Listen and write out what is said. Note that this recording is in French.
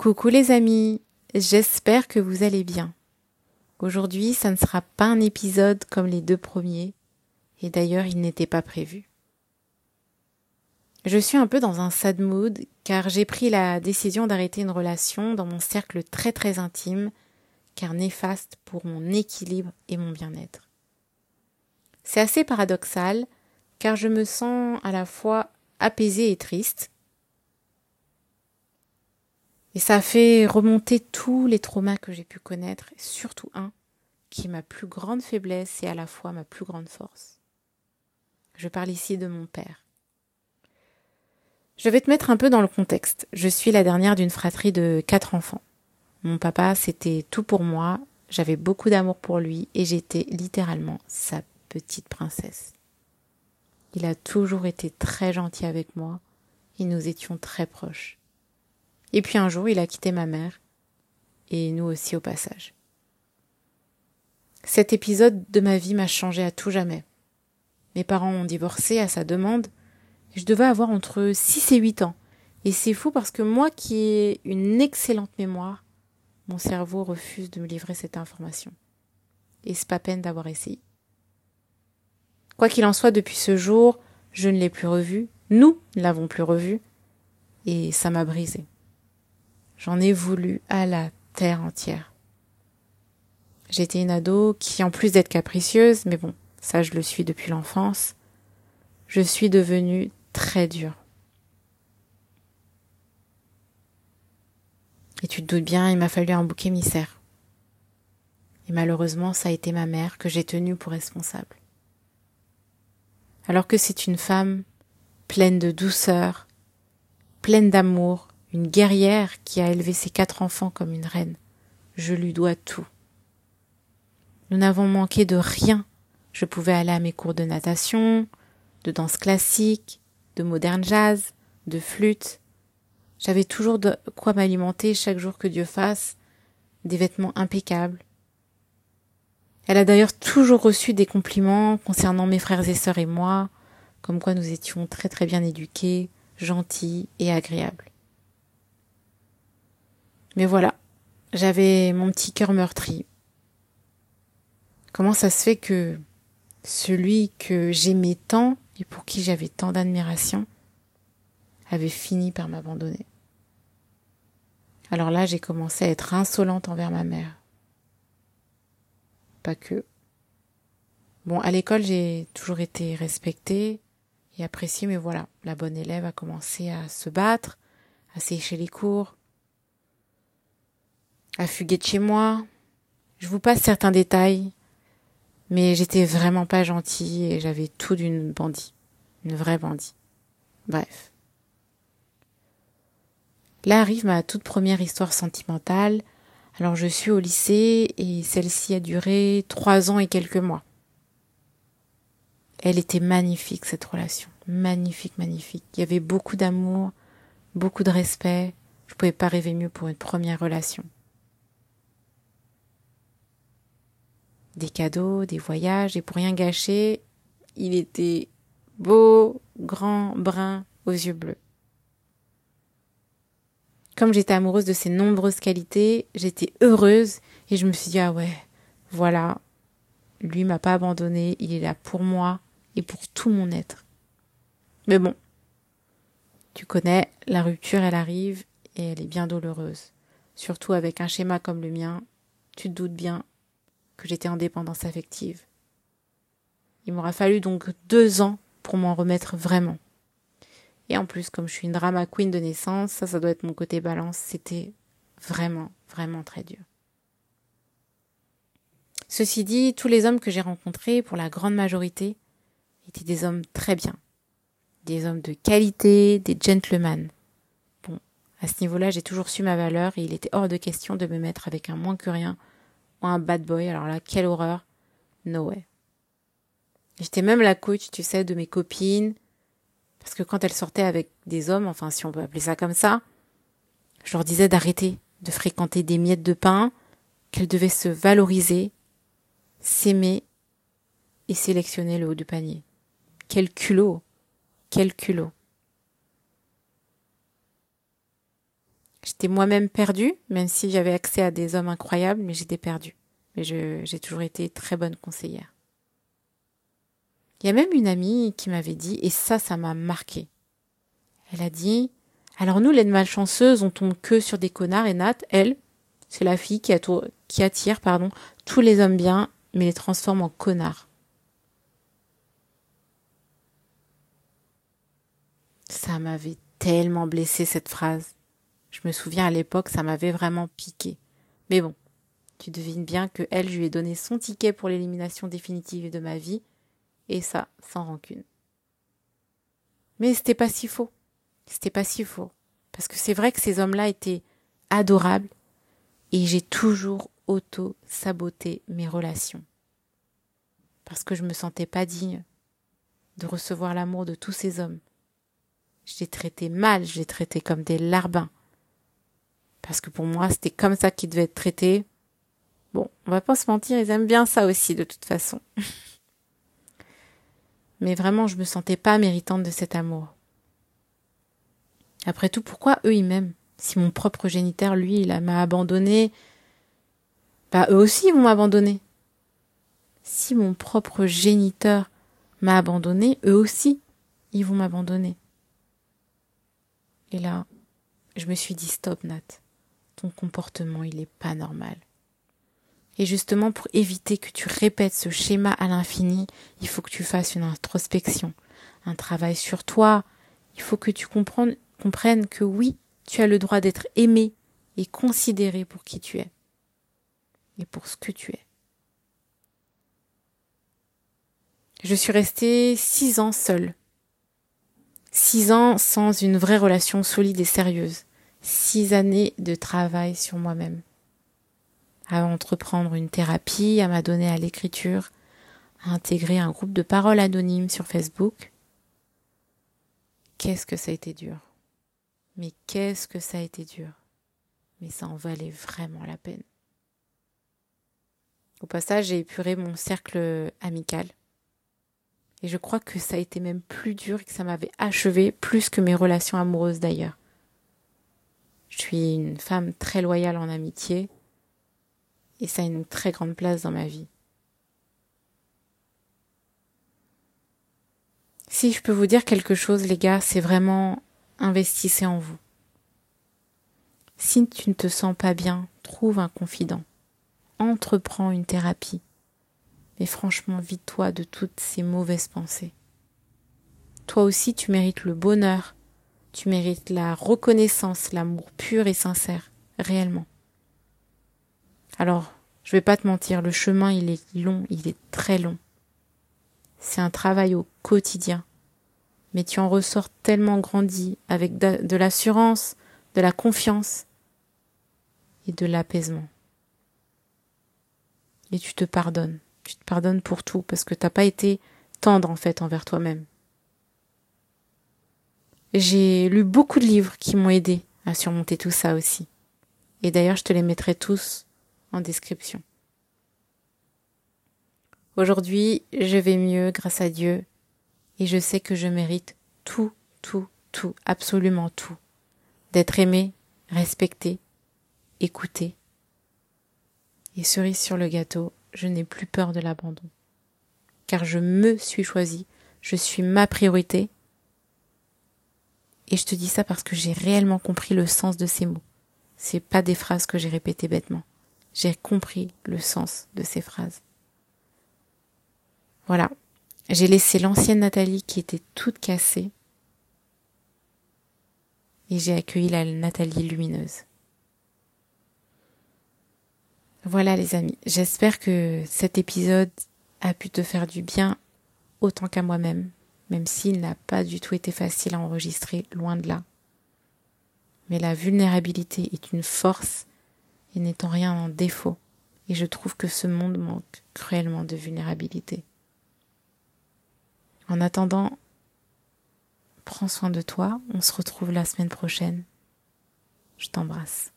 Coucou les amis, j'espère que vous allez bien. Aujourd'hui, ça ne sera pas un épisode comme les deux premiers, et d'ailleurs il n'était pas prévu. Je suis un peu dans un sad mood car j'ai pris la décision d'arrêter une relation dans mon cercle très très intime, car néfaste pour mon équilibre et mon bien-être. C'est assez paradoxal car je me sens à la fois apaisée et triste, et ça a fait remonter tous les traumas que j'ai pu connaître, surtout un qui est ma plus grande faiblesse et à la fois ma plus grande force. Je parle ici de mon père. Je vais te mettre un peu dans le contexte. Je suis la dernière d'une fratrie de quatre enfants. Mon papa, c'était tout pour moi, j'avais beaucoup d'amour pour lui et j'étais littéralement sa petite princesse. Il a toujours été très gentil avec moi et nous étions très proches. Et puis un jour, il a quitté ma mère, et nous aussi au passage. Cet épisode de ma vie m'a changé à tout jamais. Mes parents ont divorcé à sa demande, et je devais avoir entre 6 et 8 ans. Et c'est fou parce que moi qui ai une excellente mémoire, mon cerveau refuse de me livrer cette information. Et c'est pas peine d'avoir essayé. Quoi qu'il en soit, depuis ce jour, je ne l'ai plus revu, nous ne l'avons plus revu, et ça m'a brisé. J'en ai voulu à la terre entière. J'étais une ado qui, en plus d'être capricieuse, mais bon, ça je le suis depuis l'enfance, je suis devenue très dure. Et tu te doutes bien, il m'a fallu un bouc émissaire. Et malheureusement, ça a été ma mère que j'ai tenue pour responsable. Alors que c'est une femme pleine de douceur, pleine d'amour, une guerrière qui a élevé ses quatre enfants comme une reine. Je lui dois tout. Nous n'avons manqué de rien. Je pouvais aller à mes cours de natation, de danse classique, de moderne jazz, de flûte. J'avais toujours de quoi m'alimenter chaque jour que Dieu fasse, des vêtements impeccables. Elle a d'ailleurs toujours reçu des compliments concernant mes frères et sœurs et moi, comme quoi nous étions très très bien éduqués, gentils et agréables. Mais voilà, j'avais mon petit cœur meurtri. Comment ça se fait que celui que j'aimais tant et pour qui j'avais tant d'admiration avait fini par m'abandonner? Alors là, j'ai commencé à être insolente envers ma mère. Pas que. Bon, à l'école, j'ai toujours été respectée et appréciée, mais voilà, la bonne élève a commencé à se battre, à sécher les cours, à fuguer de chez moi. Je vous passe certains détails, mais j'étais vraiment pas gentille et j'avais tout d'une bandit. Une vraie bandit. Bref. Là arrive ma toute première histoire sentimentale. Alors je suis au lycée et celle-ci a duré trois ans et quelques mois. Elle était magnifique cette relation. Magnifique, magnifique. Il y avait beaucoup d'amour, beaucoup de respect. Je pouvais pas rêver mieux pour une première relation. Des cadeaux, des voyages, et pour rien gâcher, il était beau, grand, brun, aux yeux bleus. Comme j'étais amoureuse de ses nombreuses qualités, j'étais heureuse et je me suis dit ah ouais, voilà, lui m'a pas abandonné, il est là pour moi et pour tout mon être. Mais bon, tu connais, la rupture elle arrive et elle est bien douloureuse. Surtout avec un schéma comme le mien, tu te doutes bien que j'étais en dépendance affective. Il m'aura fallu donc deux ans pour m'en remettre vraiment. Et en plus, comme je suis une drama queen de naissance, ça, ça doit être mon côté balance, c'était vraiment, vraiment très dur. Ceci dit, tous les hommes que j'ai rencontrés, pour la grande majorité, étaient des hommes très bien. Des hommes de qualité, des gentlemen. Bon, à ce niveau-là, j'ai toujours su ma valeur et il était hors de question de me mettre avec un moins que rien ou un bad boy. Alors là, quelle horreur. No way. J'étais même la coach, tu sais, de mes copines. Parce que quand elles sortaient avec des hommes, enfin si on peut appeler ça comme ça, je leur disais d'arrêter de fréquenter des miettes de pain, qu'elles devaient se valoriser, s'aimer et sélectionner le haut du panier. Quel culot Quel culot J'étais moi-même perdue, même si j'avais accès à des hommes incroyables, mais j'étais perdue. Mais j'ai toujours été très bonne conseillère. Il y a même une amie qui m'avait dit, et ça, ça m'a marqué. Elle a dit, alors nous, les malchanceuses, on tombe que sur des connards, et Nat, elle, c'est la fille qui, attire, pardon, tous les hommes bien, mais les transforme en connards. Ça m'avait tellement blessé cette phrase. Je me souviens à l'époque, ça m'avait vraiment piqué. Mais bon, tu devines bien que elle, je lui ai donné son ticket pour l'élimination définitive de ma vie, et ça, sans rancune. Mais c'était pas si faux. C'était pas si faux. Parce que c'est vrai que ces hommes-là étaient adorables, et j'ai toujours auto-saboté mes relations. Parce que je me sentais pas digne de recevoir l'amour de tous ces hommes. Je les traitais mal, je les traitais comme des larbins. Parce que pour moi, c'était comme ça qu'ils devaient être traités. Bon, on va pas se mentir, ils aiment bien ça aussi, de toute façon. Mais vraiment, je me sentais pas méritante de cet amour. Après tout, pourquoi eux ils m'aiment? Si mon propre géniteur, lui, il m'a abandonné, bah eux aussi ils vont m'abandonner. Si mon propre géniteur m'a abandonné, eux aussi ils vont m'abandonner. Et là, je me suis dit stop Nat, ton comportement il est pas normal. Et justement pour éviter que tu répètes ce schéma à l'infini, il faut que tu fasses une introspection, un travail sur toi. Il faut que tu comprennes, comprennes que oui, tu as le droit d'être aimé et considéré pour qui tu es et pour ce que tu es. Je suis restée six ans seule Six ans sans une vraie relation solide et sérieuse. Six années de travail sur moi-même. À entreprendre une thérapie, à m'adonner à l'écriture, à intégrer un groupe de paroles anonymes sur Facebook. Qu'est-ce que ça a été dur. Mais qu'est-ce que ça a été dur. Mais ça en valait vraiment la peine. Au passage, j'ai épuré mon cercle amical. Et je crois que ça a été même plus dur et que ça m'avait achevé plus que mes relations amoureuses d'ailleurs. Je suis une femme très loyale en amitié et ça a une très grande place dans ma vie. Si je peux vous dire quelque chose, les gars, c'est vraiment investissez en vous. Si tu ne te sens pas bien, trouve un confident. Entreprends une thérapie. Mais franchement, vide-toi de toutes ces mauvaises pensées. Toi aussi, tu mérites le bonheur, tu mérites la reconnaissance, l'amour pur et sincère, réellement. Alors, je vais pas te mentir, le chemin, il est long, il est très long. C'est un travail au quotidien. Mais tu en ressors tellement grandi, avec de l'assurance, de la confiance et de l'apaisement. Et tu te pardonnes tu te pardonnes pour tout parce que t'as pas été tendre en fait envers toi-même. J'ai lu beaucoup de livres qui m'ont aidé à surmonter tout ça aussi. Et d'ailleurs, je te les mettrai tous en description. Aujourd'hui, je vais mieux grâce à Dieu et je sais que je mérite tout, tout, tout, absolument tout. D'être aimé, respecté, écouté. Et cerise sur le gâteau, je n'ai plus peur de l'abandon. Car je me suis choisi, je suis ma priorité. Et je te dis ça parce que j'ai réellement compris le sens de ces mots. C'est pas des phrases que j'ai répétées bêtement. J'ai compris le sens de ces phrases. Voilà. J'ai laissé l'ancienne Nathalie qui était toute cassée. Et j'ai accueilli la Nathalie lumineuse. Voilà les amis, j'espère que cet épisode a pu te faire du bien autant qu'à moi-même, même s'il n'a pas du tout été facile à enregistrer, loin de là. Mais la vulnérabilité est une force et n'est en rien un défaut, et je trouve que ce monde manque cruellement de vulnérabilité. En attendant, prends soin de toi, on se retrouve la semaine prochaine. Je t'embrasse.